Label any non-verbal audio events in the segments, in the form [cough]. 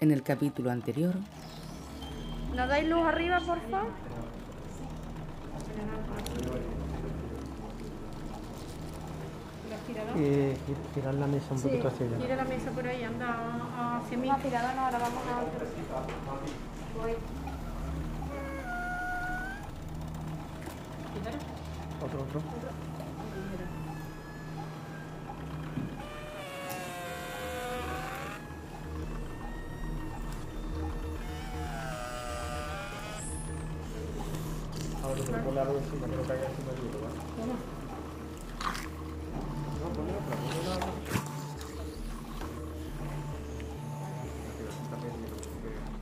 En el capítulo anterior, ¿Nos dais luz arriba, por favor? Eh, girar la mesa un Sí, poquito hacia allá. gira la mesa por ahí, anda hacia mí. girada, no, ahora vamos a... Voy. Otro, otro.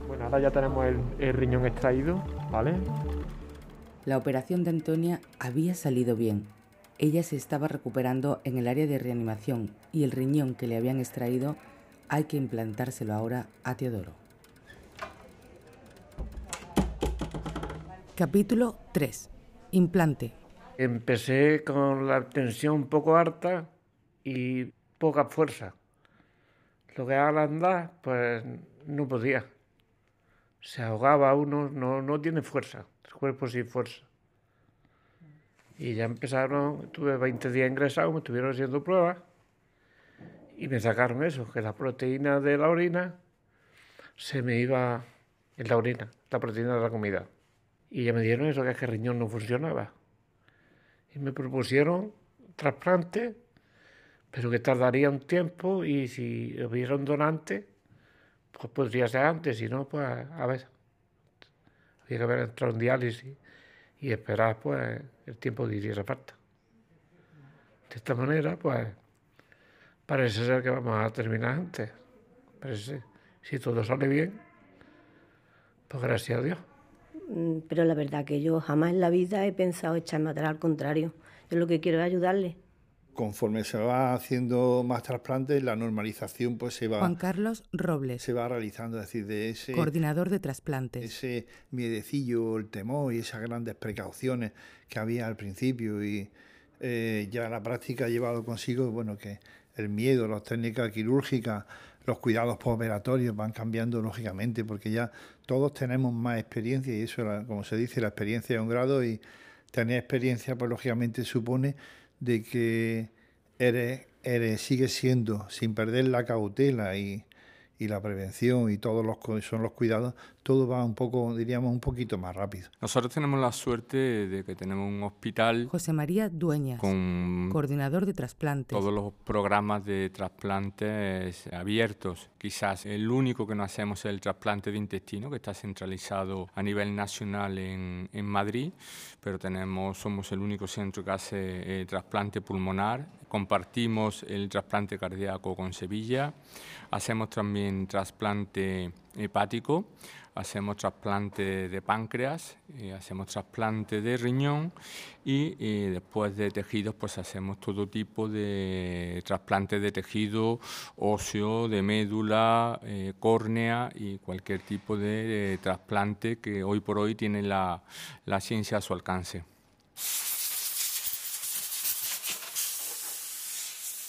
Bueno, ahora ya tenemos el, riñón extraído, ¿vale? la operación de Antonia había salido bien. Ella se estaba recuperando en el área de reanimación y el riñón que le habían extraído hay que implantárselo ahora a Teodoro. Capítulo 3. Implante. Empecé con la tensión un poco alta y poca fuerza. Lo que al andar, pues no podía. Se ahogaba uno, no, no tiene fuerza, el cuerpo sin fuerza. Y ya empezaron, tuve 20 días ingresado, me estuvieron haciendo pruebas y me sacaron eso, que la proteína de la orina se me iba en la orina, la proteína de la comida. Y ya me dieron eso, que es que el riñón no funcionaba y me propusieron trasplante, pero que tardaría un tiempo y si hubiera un donante, pues podría ser antes, si no, pues a ver, había que haber entrado en diálisis y esperar pues el tiempo que hiciera falta. De esta manera, pues parece ser que vamos a terminar antes, parece. Si todo sale bien, pues gracias a Dios. Mm, Pero la verdad que yo jamás en la vida he pensado echarme atrás, al contrario. Yo lo que quiero es ayudarle. Conforme se va haciendo más trasplantes, la normalización pues se va, Juan Carlos Robles, se va realizando, es decir, de ese, coordinador de trasplantes. ese miedecillo, el temor y esas grandes precauciones que había al principio y eh, ya la práctica ha llevado consigo, bueno, que el miedo, las técnicas quirúrgicas, los cuidados postoperatorios van cambiando lógicamente porque ya todos tenemos más experiencia y eso, como se dice, la experiencia es un grado y tener experiencia pues lógicamente supone de que eres, eres, sigues siendo, sin perder la cautela y, y la prevención y todos los son los cuidados, todo va un poco, diríamos, un poquito más rápido. Nosotros tenemos la suerte de que tenemos un hospital José María Dueñas, con coordinador de trasplantes. todos los programas de trasplantes abiertos. Quizás el único que no hacemos es el trasplante de intestino, que está centralizado a nivel nacional en, en Madrid, pero tenemos, somos el único centro que hace eh, trasplante pulmonar. Compartimos el trasplante cardíaco con Sevilla. Hacemos también trasplante hepático. Hacemos trasplante de páncreas, eh, hacemos trasplante de riñón y eh, después de tejidos pues hacemos todo tipo de trasplante de tejido óseo, de médula, eh, córnea y cualquier tipo de trasplante que hoy por hoy tiene la, la ciencia a su alcance.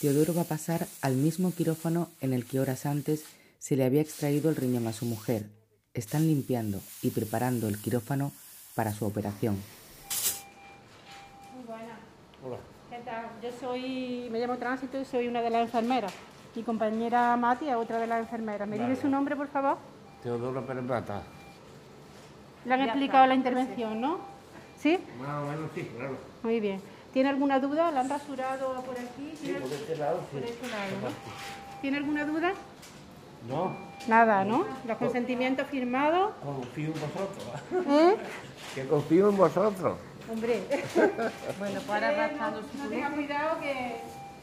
Teodoro va a pasar al mismo quirófano en el que horas antes se le había extraído el riñón a su mujer. Están limpiando y preparando el quirófano para su operación. Muy buena. ¿Qué tal? Yo soy, me llamo Tránsito y soy una de las enfermeras. Mi compañera Mati es otra de las enfermeras. ¿Me dice su nombre, por favor? Teodoro Pérez Plata. Le han explicado la intervención, ¿no? ¿Sí? Más o menos sí, claro. Muy bien. ¿Tiene alguna duda? ¿La han rasurado por aquí? Sí, ¿Tiene- por este lado sí. por este lado, ¿no? ¿Tiene alguna duda? No, Nada, ¿no? Los consentimientos firmados. confío en vosotros. ¿Eh? [laughs] Que confío en vosotros. Hombre. [laughs] Bueno, pues ahora arrastrando no, su no tenga cuidado que,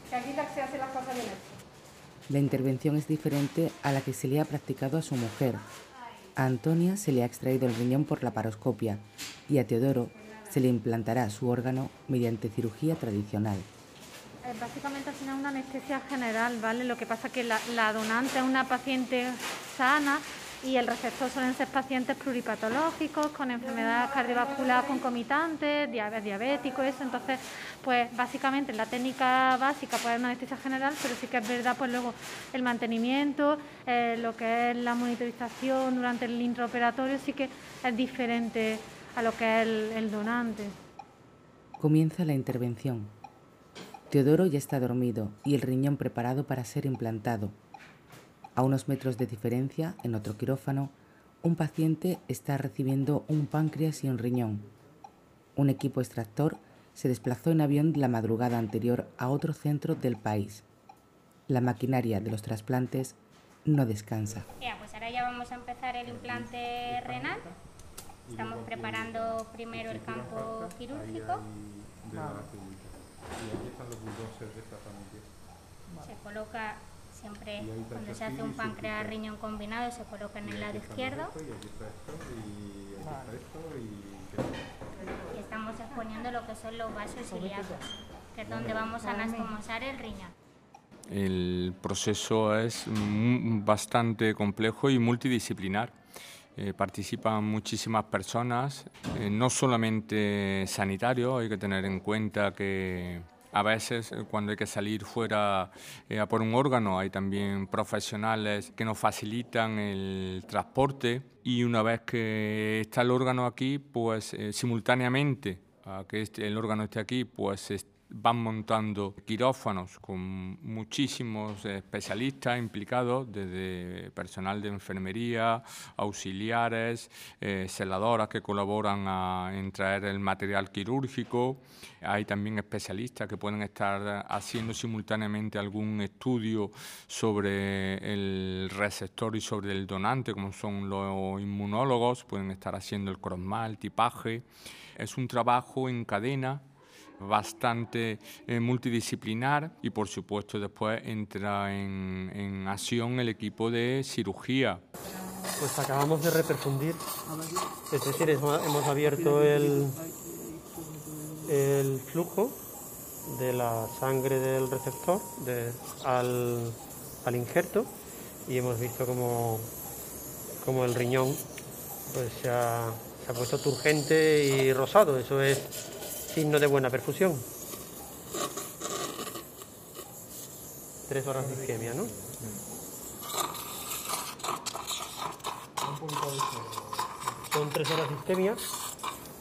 que aquí la- se hacen las cosas bien. La intervención es diferente a la que se le ha practicado a su mujer. A Antonia se le ha extraído el riñón por la paroscopia y a Teodoro se le implantará su órgano mediante cirugía tradicional. Eh, Básicamente al final una anestesia general, ¿vale? Lo que pasa que la, donante es una paciente sana y el receptor suelen ser pacientes pluripatológicos con enfermedades cardiovasculares concomitantes, diabetes diabético, eso. Entonces, pues básicamente la técnica básica puede ser una anestesia general, pero sí que es verdad, pues luego el mantenimiento, eh, lo que es la monitorización durante el intraoperatorio, sí que es diferente a lo que es el donante. Comienza la intervención. Teodoro ya está dormido y el riñón preparado para ser implantado. A unos metros de diferencia, en otro quirófano, un paciente está recibiendo un páncreas y un riñón. Un equipo extractor se desplazó en avión la madrugada anterior a otro centro del país. La maquinaria de los trasplantes no descansa. Ya, pues ahora ya vamos a empezar el implante renal. Estamos preparando primero el campo quirúrgico. Se coloca siempre cuando se hace un páncreas riñón combinado se coloca en el lado izquierdo. y estamos exponiendo lo que son los vasos ilíacos que es donde vamos a anastomosar el riñón. El proceso es bastante complejo y multidisciplinar. Eh, participan muchísimas personas, eh, no solamente sanitarios, hay que tener en cuenta que a veces eh, cuando hay que salir fuera a por un órgano hay también profesionales que nos facilitan el transporte y una vez que está el órgano aquí, pues simultáneamente a que este, el órgano esté aquí, pues van montando quirófanos con muchísimos especialistas implicados, desde personal de enfermería, auxiliares, eh, que colaboran en traer el material quirúrgico. Hay también especialistas que pueden estar haciendo simultáneamente algún estudio sobre el receptor y sobre el donante, como son los inmunólogos, pueden estar haciendo el crosmal, tipaje. Es un trabajo en cadena bastante eh, multidisciplinar y por supuesto después entra en, en, acción el equipo de cirugía. Pues acabamos de reperfundir, es decir, hemos abierto el, el flujo de la sangre del receptor al, al, injerto y hemos visto como, como el riñón pues se ha, se ha puesto turgente y rosado, eso es signo de buena perfusión. Tres horas de isquemia, ¿no? Son tres horas de isquemia.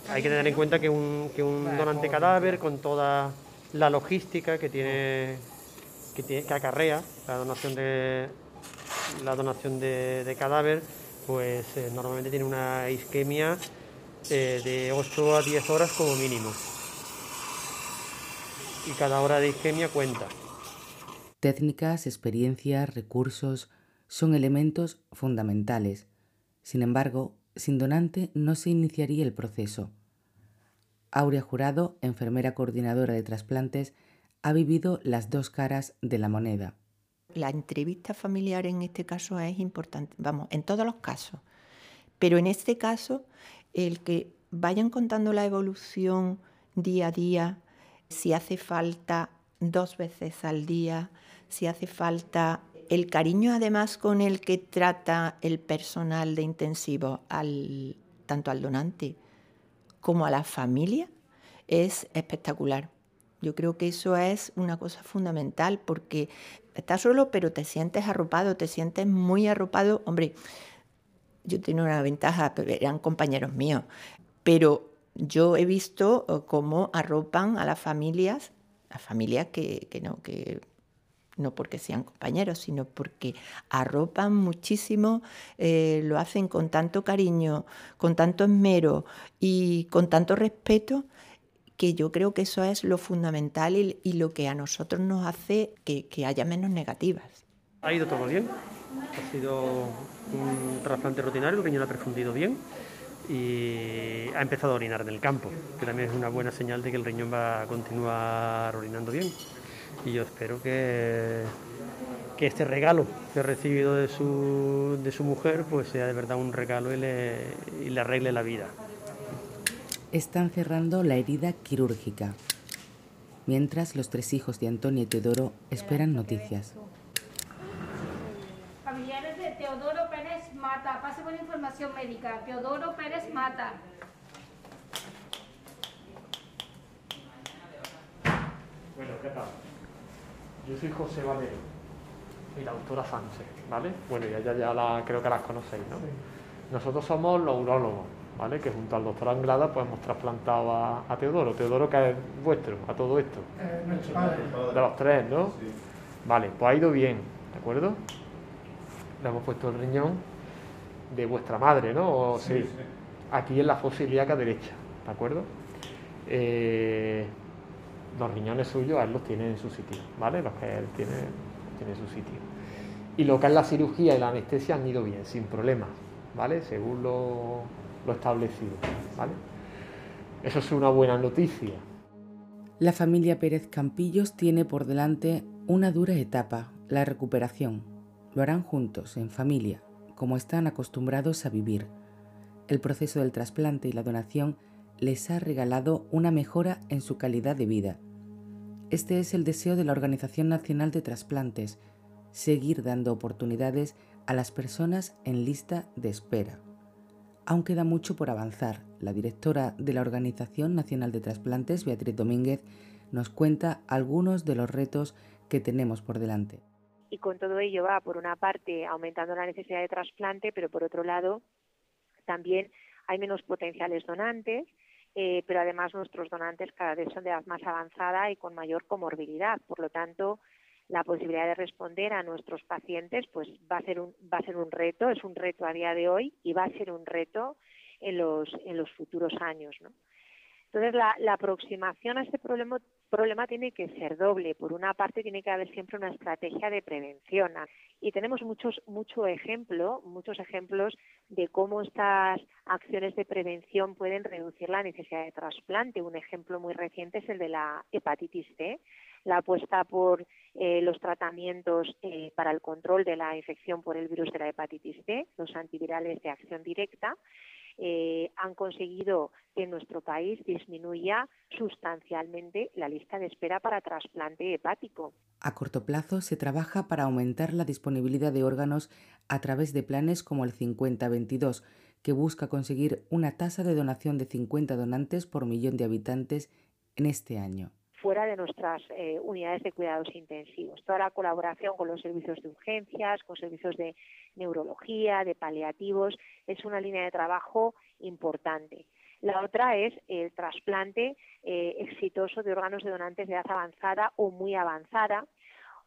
Hay que tener en cuenta que un, que un donante cadáver, con toda la logística que tiene, que, tiene, que acarrea la donación de, la donación de, cadáver, pues eh, normalmente tiene una isquemia eh, de 8 a 10 horas como mínimo y cada hora de isquemia cuenta. Técnicas, experiencias, recursos son elementos fundamentales. Sin embargo, sin donante no se iniciaría el proceso. Aurea Jurado, enfermera coordinadora de trasplantes, ha vivido las dos caras de la moneda. La entrevista familiar en este caso es importante, vamos, en todos los casos, pero en este caso el que vayan contando la evolución día a día si hace falta dos veces al día, si hace falta el cariño además con el que trata el personal de intensivo al, tanto al donante como a la familia es espectacular. Yo creo que eso es una cosa fundamental porque estás solo pero te sientes arropado, te sientes muy arropado. Hombre, yo tengo una ventaja, eran compañeros míos, pero yo he visto eh, cómo arropan a las familias, a familias que, no, que no porque sean compañeros, sino porque arropan muchísimo, eh, lo hacen con tanto cariño, con tanto esmero y con tanto respeto, que yo creo que eso es lo fundamental y, lo que a nosotros nos hace que, que, haya menos negativas. Ha ido todo bien, ha sido un trasplante rutinario, el riñón ha perfundido bien y ha empezado a orinar en el campo, que también es una buena señal de que el riñón va a continuar orinando bien. Y yo espero que, que este regalo que he recibido de su, de su mujer pues sea de verdad un regalo y le, y le arregle la vida. Están cerrando la herida quirúrgica, mientras los tres hijos de Antonio y Teodoro esperan noticias. Familiares de dice Teodoro Pérez Mata. Pase con información médica. Teodoro Pérez Mata. Bueno, ¿qué tal? Yo soy José Valero y la doctora Sánchez, ¿vale? Bueno, ya, ya, ya la, creo que las conocéis, ¿no? Nosotros somos los urólogos, ¿vale? Que junto al doctor Anglada pues hemos trasplantado a, Teodoro. Teodoro, que es vuestro, a todo esto. Eh, nuestro padre. De los tres, ¿no? Vale, pues ha ido bien, ¿de acuerdo? Le hemos puesto el riñón de vuestra madre, ¿no? sí. Aquí en la fosa ilíaca derecha, ¿de acuerdo? Eh, los riñones suyos él los tiene en su sitio, ¿vale? Los que él tiene, tiene en su sitio. Y lo que es la cirugía y la anestesia han ido bien, sin problemas, ¿vale? Según lo, lo establecido, ¿vale? Eso es una buena noticia. La familia Pérez Campillos tiene por delante una dura etapa, la recuperación. Lo harán juntos, en familia, como están acostumbrados a vivir. El proceso del trasplante y la donación les ha regalado una mejora en su calidad de vida. Este es el deseo de la Organización Nacional de Trasplantes, seguir dando oportunidades a las personas en lista de espera. Aún queda mucho por avanzar. La directora de la Organización Nacional de Trasplantes, Beatriz Domínguez, nos cuenta algunos de los retos que tenemos por delante. Y con todo ello va, por una parte, aumentando la necesidad de trasplante, pero por otro lado, también hay menos potenciales donantes eh, pero además nuestros donantes cada vez son de edad más avanzada y con mayor comorbilidad. Por lo tanto, la posibilidad de responder a nuestros pacientes pues va a ser un, va a ser un reto, es un reto a día de hoy y va a ser un reto en los, en los futuros años. ¿no? Entonces, la, la, aproximación a este problema, problema tiene que ser doble. Por una parte, tiene que haber siempre una estrategia de prevención. Y tenemos muchos, mucho ejemplo, muchos ejemplos de cómo estas acciones de prevención pueden reducir la necesidad de trasplante. Un ejemplo muy reciente es el de la hepatitis C. La apuesta por eh, los tratamientos eh, para el control de la infección por el virus de la hepatitis C, los antivirales de acción directa, eh, han conseguido que en nuestro país disminuya sustancialmente la lista de espera para trasplante hepático. A corto plazo se trabaja para aumentar la disponibilidad de órganos a través de planes como el 5022, que busca conseguir una tasa de donación de 50 donantes por millón de habitantes en este año fuera de nuestras eh, unidades de cuidados intensivos. Toda la colaboración con los servicios de urgencias, con servicios de neurología, de paliativos, es una línea de trabajo importante. La otra es el trasplante eh, exitoso de órganos de donantes de edad avanzada o muy avanzada,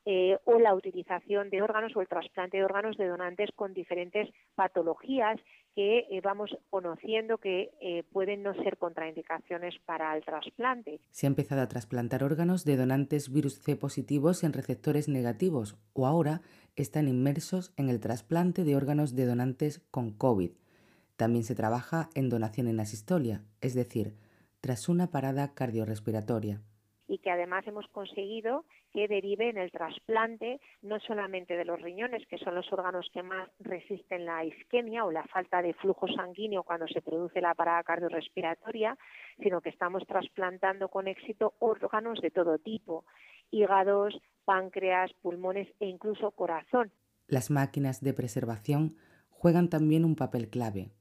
eh, o la utilización de órganos o el trasplante de órganos de donantes con diferentes patologías que eh, vamos conociendo que eh, pueden no ser contraindicaciones para el trasplante. Se ha empezado a trasplantar órganos de donantes virus C positivos en receptores negativos o ahora están inmersos en el trasplante de órganos de donantes con COVID. También se trabaja en donación en asistolia, es decir, tras una parada cardiorrespiratoria y que además hemos conseguido que derive en el trasplante no solamente de los riñones, que son los órganos que más resisten la isquemia o la falta de flujo sanguíneo cuando se produce la parada cardiorrespiratoria, sino que estamos trasplantando con éxito órganos de todo tipo, hígados, páncreas, pulmones e incluso corazón. Las máquinas de preservación juegan también un papel clave.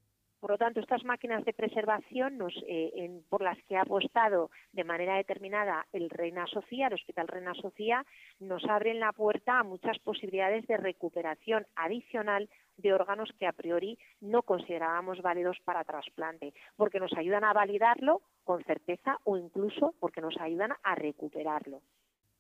Por lo tanto, estas máquinas de preservación eh, por las que ha apostado de manera determinada el Reina Sofía, el Hospital Reina Sofía, nos abren la puerta a muchas posibilidades de recuperación adicional de órganos que a priori no considerábamos válidos para trasplante, porque nos ayudan a validarlo con certeza o incluso porque nos ayudan a recuperarlo.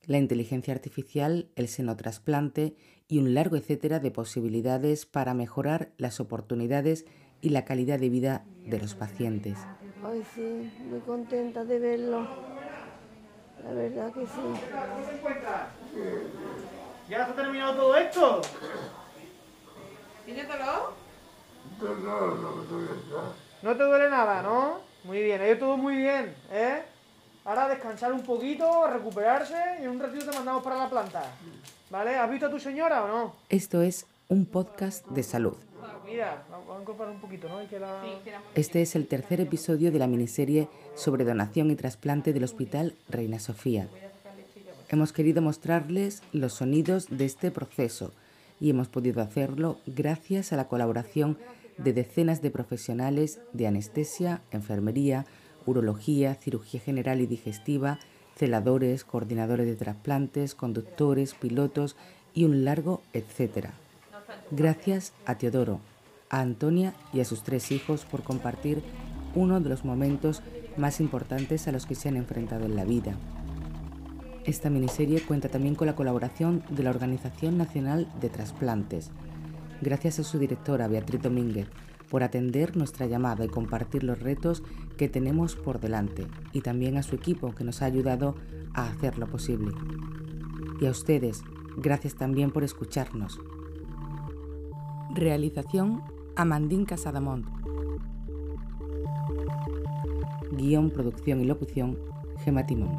La inteligencia artificial, el senotrasplante y un largo etcétera de posibilidades para mejorar las oportunidades y la calidad de vida de los pacientes. Ay, sí, muy contenta de verlo. La verdad que sí. ¿Cómo se encuentra? ¿Ya se ha terminado todo esto? ¿Tiene dolor? No te duele nada, ¿no? Muy bien, ha ido todo muy bien, ¿eh? Ahora descansar un poquito, recuperarse y en un ratito te mandamos para la planta. ¿Vale? ¿Has visto a tu señora o no? Esto es un podcast de salud. Este es el tercer episodio de la miniserie sobre donación y trasplante del Hospital Reina Sofía. Hemos querido mostrarles los sonidos de este proceso y hemos podido hacerlo gracias a la colaboración de decenas de profesionales de anestesia, enfermería, urología, cirugía general y digestiva, celadores, coordinadores de trasplantes, conductores, pilotos y un largo etcétera. Gracias a Teodoro, a Antonia y a sus tres hijos por compartir uno de los momentos más importantes a los que se han enfrentado en la vida. Esta miniserie cuenta también con la colaboración de la Organización Nacional de Trasplantes, gracias a su directora Beatriz Domínguez por atender nuestra llamada y compartir los retos que tenemos por delante, y también a su equipo que nos ha ayudado a hacerlo posible. Y a ustedes, gracias también por escucharnos. Realización Amandín Casadamont. Guión, producción y locución Gema Timón.